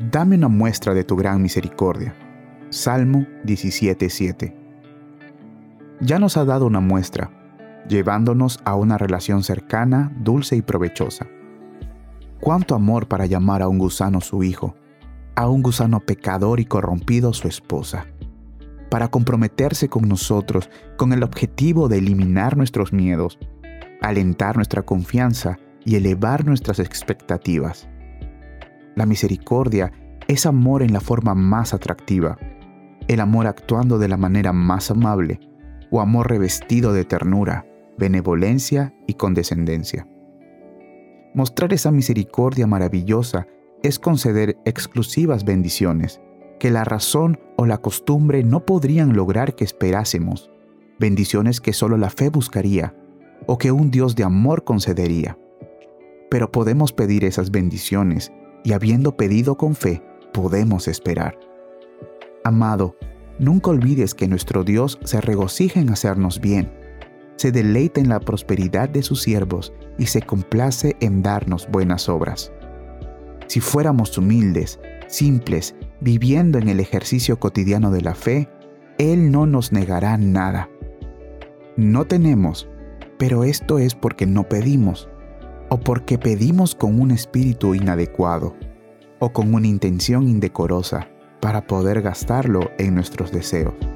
dame una muestra de tu gran misericordia. Salmo 17:7. Ya nos ha dado una muestra, llevándonos a una relación cercana, dulce y provechosa. Cuánto amor para llamar a un gusano su hijo, a un gusano pecador y corrompido su esposa, para comprometerse con nosotros con el objetivo de eliminar nuestros miedos, alentar nuestra confianza y elevar nuestras expectativas. La misericordia es amor en la forma más atractiva, el amor actuando de la manera más amable, o amor revestido de ternura, benevolencia y condescendencia. Mostrar esa misericordia maravillosa es conceder exclusivas bendiciones que la razón o la costumbre no podrían lograr que esperásemos, bendiciones que solo la fe buscaría o que un Dios de amor concedería. Pero podemos pedir esas bendiciones y habiendo pedido con fe, podemos esperar. Amado, nunca olvides que nuestro Dios se regocija en hacernos bien, se deleita en la prosperidad de sus siervos y se complace en darnos buenas obras. Si fuéramos humildes, simples, viviendo en el ejercicio cotidiano de la fe, Él no nos negará nada. No tenemos, pero esto es porque no pedimos o porque pedimos con un espíritu inadecuado o con una intención indecorosa para poder gastarlo en nuestros deseos.